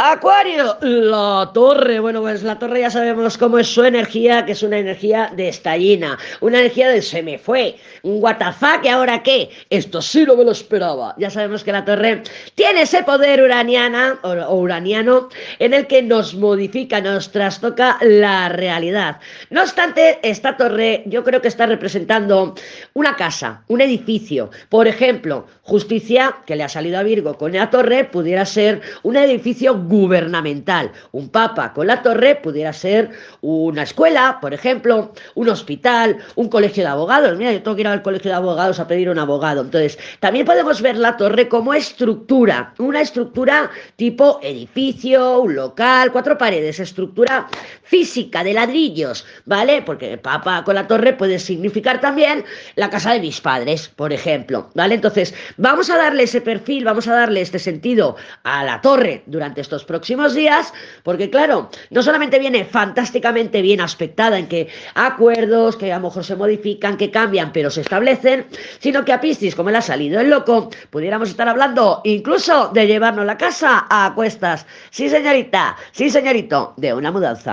Acuario, la torre. Bueno, pues la torre ya sabemos cómo es su energía, que es una energía de estallina, una energía de se me fue, un WTF, que ahora qué, esto sí no me lo esperaba. Ya sabemos que la torre tiene ese poder uraniana o, uraniano en el que nos modifica, nos trastoca la realidad. No obstante, esta torre yo creo que está representando una casa, un edificio. Por ejemplo, justicia, que le ha salido a Virgo con la torre, pudiera ser un edificio gubernamental. Un papa con la torre pudiera ser una escuela, por ejemplo, un hospital, un colegio de abogados. Mira, yo tengo que ir al colegio de abogados a pedir un abogado. Entonces, también podemos ver la torre como estructura, una estructura tipo edificio, un local, cuatro paredes, estructura física de ladrillos, ¿vale? Porque papa con la torre puede significar también la casa de mis padres, por ejemplo, ¿vale? Entonces, vamos a darle ese perfil, vamos a darle este sentido a la torre durante estos próximos días, porque claro, no solamente viene fantásticamente bien aspectada en que acuerdos que a lo mejor se modifican, que cambian, pero se establecen, sino que a Piscis, como le ha salido el loco, pudiéramos estar hablando incluso de llevarnos la casa a cuestas. Sí, señorita, sí, señorito, de una mudanza.